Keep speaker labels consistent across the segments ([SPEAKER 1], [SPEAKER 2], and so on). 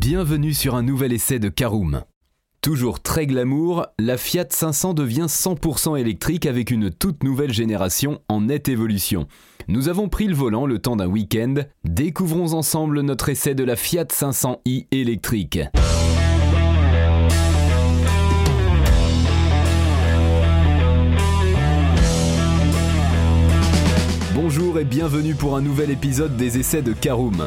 [SPEAKER 1] Bienvenue sur un nouvel essai de Caroom. Toujours très glamour, la Fiat 500 devient 100% électrique avec une toute nouvelle génération en nette évolution. Nous avons pris le volant le temps d'un week-end. Découvrons ensemble notre essai de la Fiat 500i électrique. Bonjour et bienvenue pour un nouvel épisode des essais de Caroom.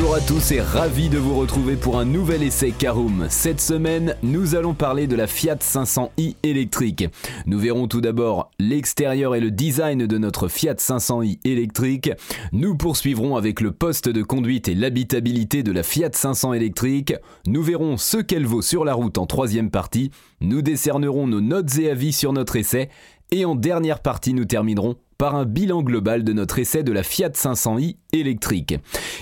[SPEAKER 1] Bonjour à tous et ravi de vous retrouver pour un nouvel essai Caroom. Cette semaine, nous allons parler de la Fiat 500i électrique. Nous verrons tout d'abord l'extérieur et le design de notre Fiat 500i électrique. Nous poursuivrons avec le poste de conduite et l'habitabilité de la Fiat 500 électrique. Nous verrons ce qu'elle vaut sur la route en troisième partie. Nous décernerons nos notes et avis sur notre essai. Et en dernière partie, nous terminerons par un bilan global de notre essai de la Fiat 500i électrique.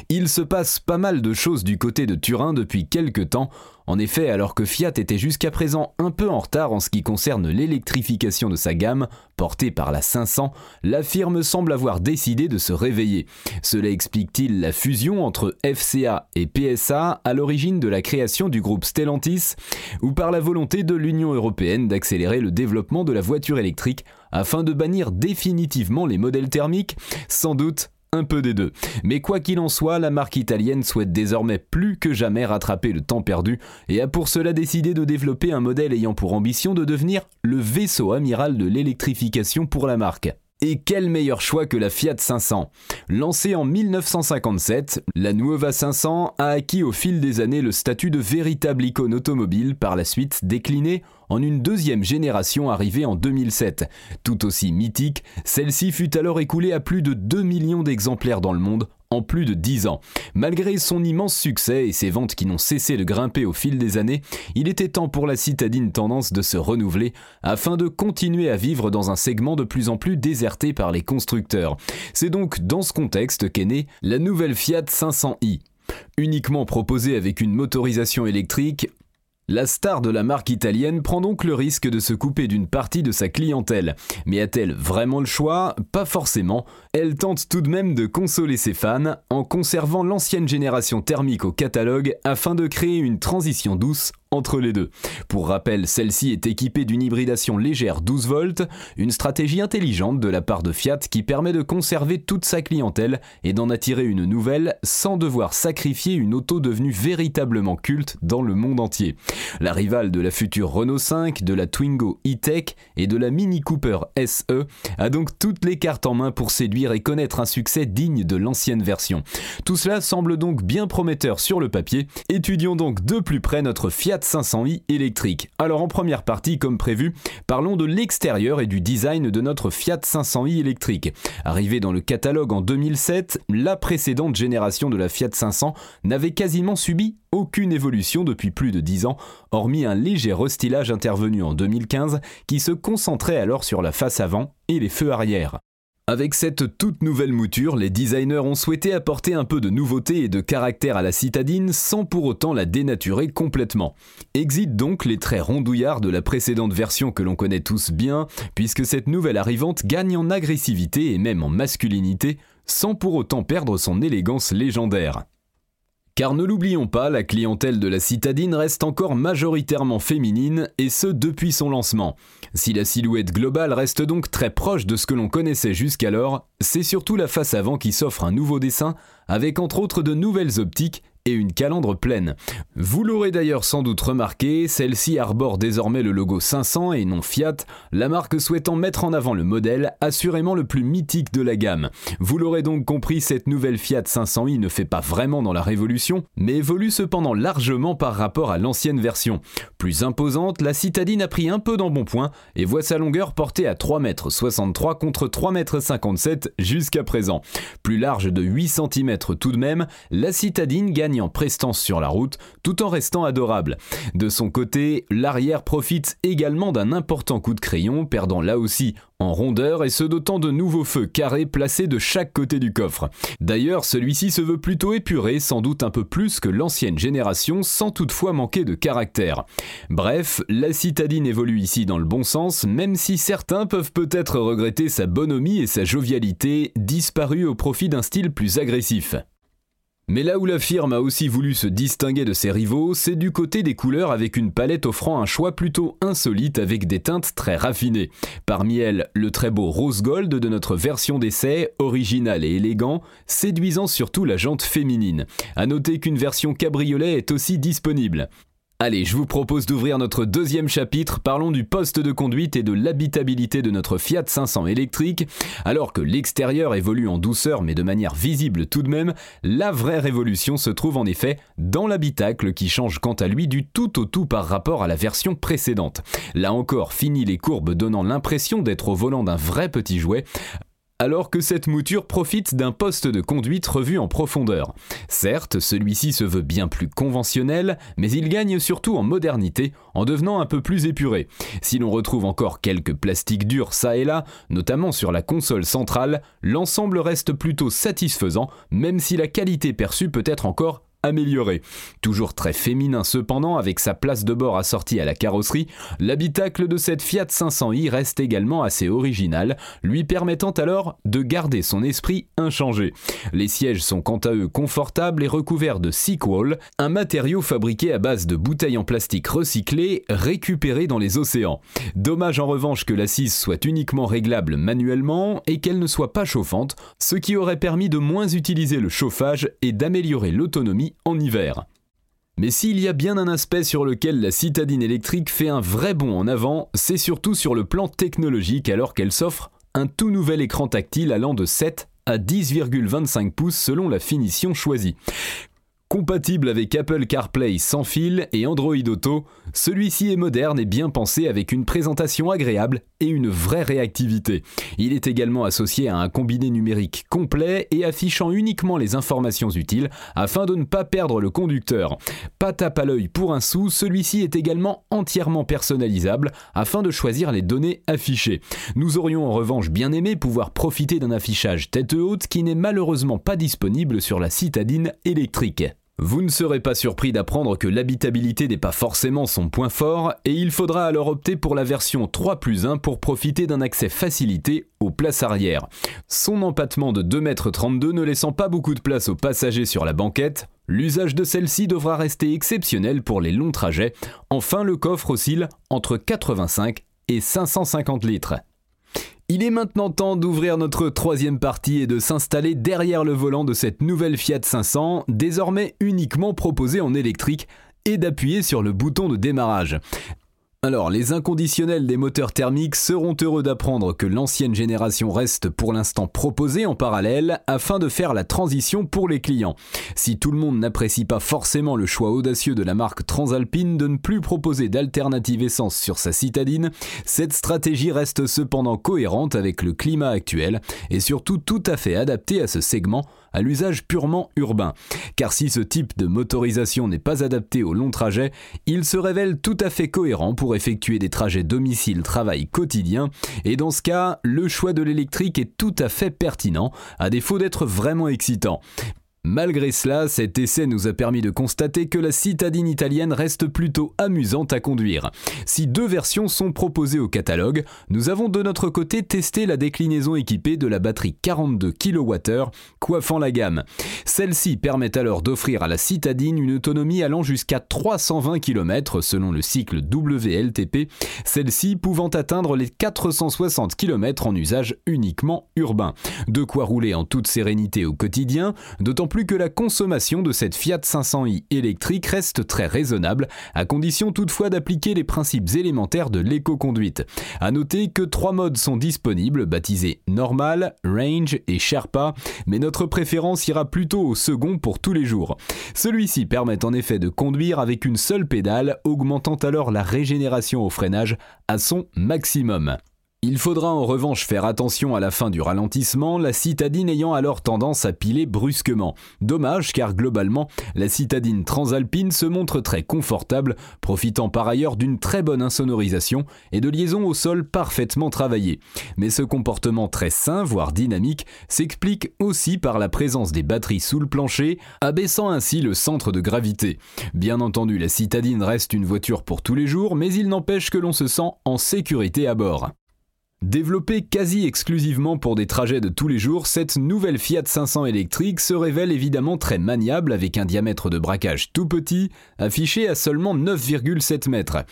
[SPEAKER 1] Il se passe pas mal de choses du côté de Turin depuis quelques temps. En effet, alors que Fiat était jusqu'à présent un peu en retard en ce qui concerne l'électrification de sa gamme, portée par la 500, la firme semble avoir décidé de se réveiller. Cela explique-t-il la fusion entre FCA et PSA à l'origine de la création du groupe Stellantis, ou par la volonté de l'Union européenne d'accélérer le développement de la voiture électrique afin de bannir définitivement les modèles thermiques Sans doute un peu des deux. Mais quoi qu'il en soit, la marque italienne souhaite désormais plus que jamais rattraper le temps perdu et a pour cela décidé de développer un modèle ayant pour ambition de devenir le vaisseau amiral de l'électrification pour la marque. Et quel meilleur choix que la Fiat 500 Lancée en 1957, la Nuova 500 a acquis au fil des années le statut de véritable icône automobile, par la suite déclinée en une deuxième génération arrivée en 2007. Tout aussi mythique, celle-ci fut alors écoulée à plus de 2 millions d'exemplaires dans le monde en plus de 10 ans. Malgré son immense succès et ses ventes qui n'ont cessé de grimper au fil des années, il était temps pour la citadine tendance de se renouveler afin de continuer à vivre dans un segment de plus en plus déserté par les constructeurs. C'est donc dans ce contexte qu'est née la nouvelle Fiat 500i. Uniquement proposée avec une motorisation électrique, la star de la marque italienne prend donc le risque de se couper d'une partie de sa clientèle. Mais a-t-elle vraiment le choix? Pas forcément. Elle tente tout de même de consoler ses fans en conservant l'ancienne génération thermique au catalogue afin de créer une transition douce entre les deux. Pour rappel, celle-ci est équipée d'une hybridation légère 12 volts, une stratégie intelligente de la part de Fiat qui permet de conserver toute sa clientèle et d'en attirer une nouvelle sans devoir sacrifier une auto devenue véritablement culte dans le monde entier. La rivale de la future Renault 5, de la Twingo E-Tech et de la Mini Cooper SE a donc toutes les cartes en main pour séduire et connaître un succès digne de l'ancienne version. Tout cela semble donc bien prometteur sur le papier. Étudions donc de plus près notre Fiat 500i électrique. Alors en première partie, comme prévu, parlons de l'extérieur et du design de notre Fiat 500i électrique. Arrivé dans le catalogue en 2007, la précédente génération de la Fiat 500 n'avait quasiment subi aucune évolution depuis plus de 10 ans, hormis un léger restylage intervenu en 2015 qui se concentrait alors sur la face avant et les feux arrière. Avec cette toute nouvelle mouture, les designers ont souhaité apporter un peu de nouveauté et de caractère à la citadine sans pour autant la dénaturer complètement. Exit donc les traits rondouillards de la précédente version que l'on connaît tous bien, puisque cette nouvelle arrivante gagne en agressivité et même en masculinité, sans pour autant perdre son élégance légendaire. Car ne l'oublions pas, la clientèle de la citadine reste encore majoritairement féminine, et ce depuis son lancement. Si la silhouette globale reste donc très proche de ce que l'on connaissait jusqu'alors, c'est surtout la face avant qui s'offre un nouveau dessin, avec entre autres de nouvelles optiques et une calandre pleine. Vous l'aurez d'ailleurs sans doute remarqué, celle-ci arbore désormais le logo 500 et non Fiat, la marque souhaitant mettre en avant le modèle assurément le plus mythique de la gamme. Vous l'aurez donc compris, cette nouvelle Fiat 500i ne fait pas vraiment dans la révolution, mais évolue cependant largement par rapport à l'ancienne version. Plus imposante, la citadine a pris un peu d'embonpoint et voit sa longueur portée à 3,63 m contre 3,57 m jusqu'à présent. Plus large de 8 cm tout de même, la citadine gagne en prestance sur la route tout en restant adorable. De son côté, l'arrière profite également d'un important coup de crayon, perdant là aussi en rondeur et se dotant de nouveaux feux carrés placés de chaque côté du coffre. D'ailleurs, celui-ci se veut plutôt épuré, sans doute un peu plus que l'ancienne génération, sans toutefois manquer de caractère. Bref, la citadine évolue ici dans le bon sens, même si certains peuvent peut-être regretter sa bonhomie et sa jovialité, disparues au profit d'un style plus agressif. Mais là où la firme a aussi voulu se distinguer de ses rivaux, c'est du côté des couleurs avec une palette offrant un choix plutôt insolite avec des teintes très raffinées. Parmi elles, le très beau rose gold de notre version d'essai, original et élégant, séduisant surtout la jante féminine. A noter qu'une version cabriolet est aussi disponible. Allez, je vous propose d'ouvrir notre deuxième chapitre. Parlons du poste de conduite et de l'habitabilité de notre Fiat 500 électrique. Alors que l'extérieur évolue en douceur mais de manière visible tout de même, la vraie révolution se trouve en effet dans l'habitacle qui change quant à lui du tout au tout par rapport à la version précédente. Là encore, fini les courbes donnant l'impression d'être au volant d'un vrai petit jouet alors que cette mouture profite d'un poste de conduite revu en profondeur. Certes, celui-ci se veut bien plus conventionnel, mais il gagne surtout en modernité en devenant un peu plus épuré. Si l'on retrouve encore quelques plastiques durs ça et là, notamment sur la console centrale, l'ensemble reste plutôt satisfaisant, même si la qualité perçue peut être encore amélioré. Toujours très féminin cependant, avec sa place de bord assortie à la carrosserie, l'habitacle de cette Fiat 500i reste également assez original, lui permettant alors de garder son esprit inchangé. Les sièges sont quant à eux confortables et recouverts de Sequall, un matériau fabriqué à base de bouteilles en plastique recyclées récupérées dans les océans. Dommage en revanche que l'assise soit uniquement réglable manuellement et qu'elle ne soit pas chauffante, ce qui aurait permis de moins utiliser le chauffage et d'améliorer l'autonomie en hiver. Mais s'il y a bien un aspect sur lequel la citadine électrique fait un vrai bond en avant, c'est surtout sur le plan technologique alors qu'elle s'offre un tout nouvel écran tactile allant de 7 à 10,25 pouces selon la finition choisie. Compatible avec Apple CarPlay sans fil et Android Auto, celui-ci est moderne et bien pensé avec une présentation agréable et une vraie réactivité. Il est également associé à un combiné numérique complet et affichant uniquement les informations utiles afin de ne pas perdre le conducteur. Pas tape à l'œil pour un sou, celui-ci est également entièrement personnalisable afin de choisir les données affichées. Nous aurions en revanche bien aimé pouvoir profiter d'un affichage tête haute qui n'est malheureusement pas disponible sur la citadine électrique. Vous ne serez pas surpris d'apprendre que l'habitabilité n'est pas forcément son point fort et il faudra alors opter pour la version 3 plus 1 pour profiter d'un accès facilité aux places arrière. Son empattement de 2,32 m ne laissant pas beaucoup de place aux passagers sur la banquette, l'usage de celle-ci devra rester exceptionnel pour les longs trajets. Enfin, le coffre oscille entre 85 et 550 litres. Il est maintenant temps d'ouvrir notre troisième partie et de s'installer derrière le volant de cette nouvelle Fiat 500, désormais uniquement proposée en électrique, et d'appuyer sur le bouton de démarrage. Alors, les inconditionnels des moteurs thermiques seront heureux d'apprendre que l'ancienne génération reste pour l'instant proposée en parallèle afin de faire la transition pour les clients. Si tout le monde n'apprécie pas forcément le choix audacieux de la marque Transalpine de ne plus proposer d'alternative essence sur sa citadine, cette stratégie reste cependant cohérente avec le climat actuel et surtout tout à fait adaptée à ce segment à l'usage purement urbain. Car si ce type de motorisation n'est pas adapté au long trajet, il se révèle tout à fait cohérent pour effectuer des trajets domicile-travail quotidiens, et dans ce cas, le choix de l'électrique est tout à fait pertinent, à défaut d'être vraiment excitant. Malgré cela, cet essai nous a permis de constater que la citadine italienne reste plutôt amusante à conduire. Si deux versions sont proposées au catalogue, nous avons de notre côté testé la déclinaison équipée de la batterie 42 kWh coiffant la gamme. Celle-ci permet alors d'offrir à la citadine une autonomie allant jusqu'à 320 km selon le cycle WLTP, celle-ci pouvant atteindre les 460 km en usage uniquement urbain. De quoi rouler en toute sérénité au quotidien, d'autant plus que la consommation de cette Fiat 500i électrique reste très raisonnable, à condition toutefois d'appliquer les principes élémentaires de l'éco-conduite. A noter que trois modes sont disponibles, baptisés Normal, Range et Sherpa, mais notre préférence ira plutôt au second pour tous les jours. Celui-ci permet en effet de conduire avec une seule pédale, augmentant alors la régénération au freinage à son maximum. Il faudra en revanche faire attention à la fin du ralentissement, la citadine ayant alors tendance à piler brusquement. Dommage car globalement, la citadine transalpine se montre très confortable, profitant par ailleurs d'une très bonne insonorisation et de liaisons au sol parfaitement travaillées. Mais ce comportement très sain, voire dynamique, s'explique aussi par la présence des batteries sous le plancher, abaissant ainsi le centre de gravité. Bien entendu, la citadine reste une voiture pour tous les jours, mais il n'empêche que l'on se sent en sécurité à bord. Développée quasi exclusivement pour des trajets de tous les jours, cette nouvelle Fiat 500 électrique se révèle évidemment très maniable avec un diamètre de braquage tout petit, affiché à seulement 9,7 mètres.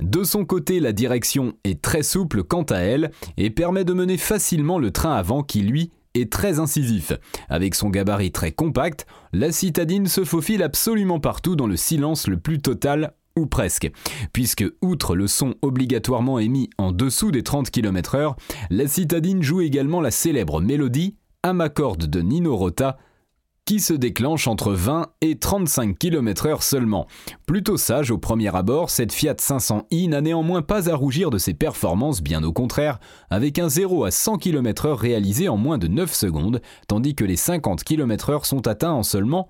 [SPEAKER 1] De son côté, la direction est très souple quant à elle et permet de mener facilement le train avant qui, lui, est très incisif. Avec son gabarit très compact, la citadine se faufile absolument partout dans le silence le plus total ou presque, puisque outre le son obligatoirement émis en dessous des 30 km/h, la citadine joue également la célèbre mélodie Amacorde de Nino Rota qui se déclenche entre 20 et 35 km/h seulement. Plutôt sage au premier abord, cette Fiat 500i n'a néanmoins pas à rougir de ses performances, bien au contraire, avec un 0 à 100 km/h réalisé en moins de 9 secondes, tandis que les 50 km/h sont atteints en seulement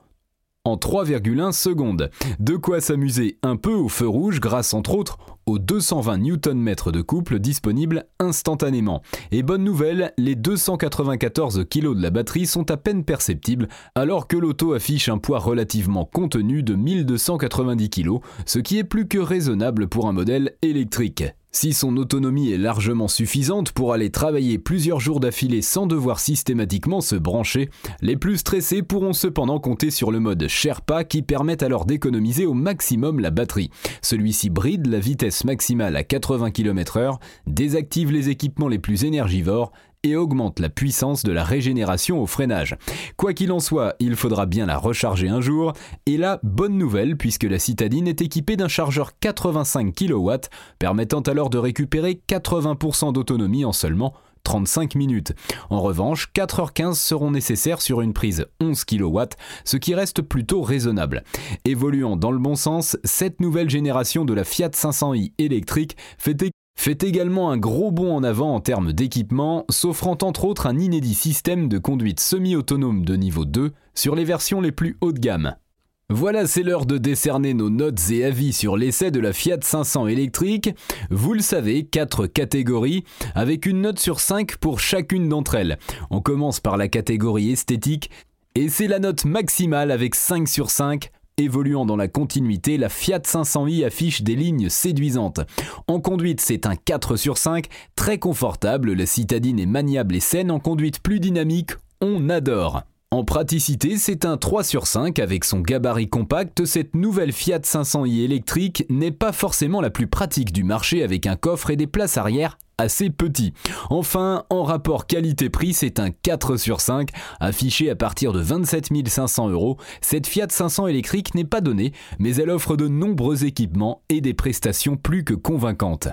[SPEAKER 1] en 3,1 secondes. De quoi s'amuser un peu au feu rouge grâce entre autres aux 220 Nm de couple disponibles instantanément. Et bonne nouvelle, les 294 kg de la batterie sont à peine perceptibles alors que l'auto affiche un poids relativement contenu de 1290 kg, ce qui est plus que raisonnable pour un modèle électrique. Si son autonomie est largement suffisante pour aller travailler plusieurs jours d'affilée sans devoir systématiquement se brancher, les plus stressés pourront cependant compter sur le mode Sherpa qui permet alors d'économiser au maximum la batterie. Celui-ci bride la vitesse maximale à 80 km/h, désactive les équipements les plus énergivores et augmente la puissance de la régénération au freinage. Quoi qu'il en soit, il faudra bien la recharger un jour, et là, bonne nouvelle puisque la citadine est équipée d'un chargeur 85 kW, permettant alors de récupérer 80% d'autonomie en seulement 35 minutes. En revanche, 4h15 seront nécessaires sur une prise 11 kW, ce qui reste plutôt raisonnable. Évoluant dans le bon sens, cette nouvelle génération de la Fiat 500i électrique fait fait également un gros bond en avant en termes d'équipement, s'offrant entre autres un inédit système de conduite semi-autonome de niveau 2 sur les versions les plus haut de gamme. Voilà, c'est l'heure de décerner nos notes et avis sur l'essai de la Fiat 500 électrique. Vous le savez, 4 catégories, avec une note sur 5 pour chacune d'entre elles. On commence par la catégorie esthétique, et c'est la note maximale avec 5 sur 5 Évoluant dans la continuité, la Fiat 500i affiche des lignes séduisantes. En conduite, c'est un 4 sur 5, très confortable, la citadine est maniable et saine, en conduite plus dynamique, on adore. En praticité, c'est un 3 sur 5 avec son gabarit compact. Cette nouvelle Fiat 500i électrique n'est pas forcément la plus pratique du marché avec un coffre et des places arrière assez petit. Enfin, en rapport qualité-prix, c'est un 4 sur 5, affiché à partir de 27 500 euros. Cette Fiat 500 électrique n'est pas donnée, mais elle offre de nombreux équipements et des prestations plus que convaincantes.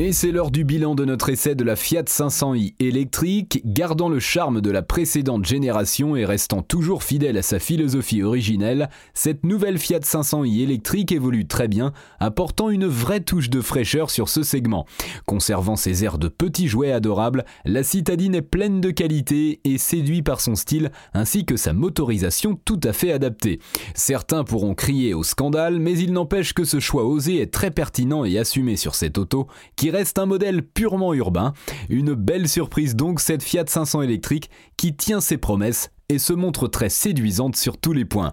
[SPEAKER 1] Et c'est l'heure du bilan de notre essai de la Fiat 500i électrique, gardant le charme de la précédente génération et restant toujours fidèle à sa philosophie originelle, cette nouvelle Fiat 500i électrique évolue très bien, apportant une vraie touche de fraîcheur sur ce segment. Conservant ses airs de petits jouets adorables, la citadine est pleine de qualité et séduit par son style ainsi que sa motorisation tout à fait adaptée. Certains pourront crier au scandale, mais il n'empêche que ce choix osé est très pertinent et assumé sur cette auto reste un modèle purement urbain. Une belle surprise donc cette Fiat 500 électrique qui tient ses promesses et se montre très séduisante sur tous les points.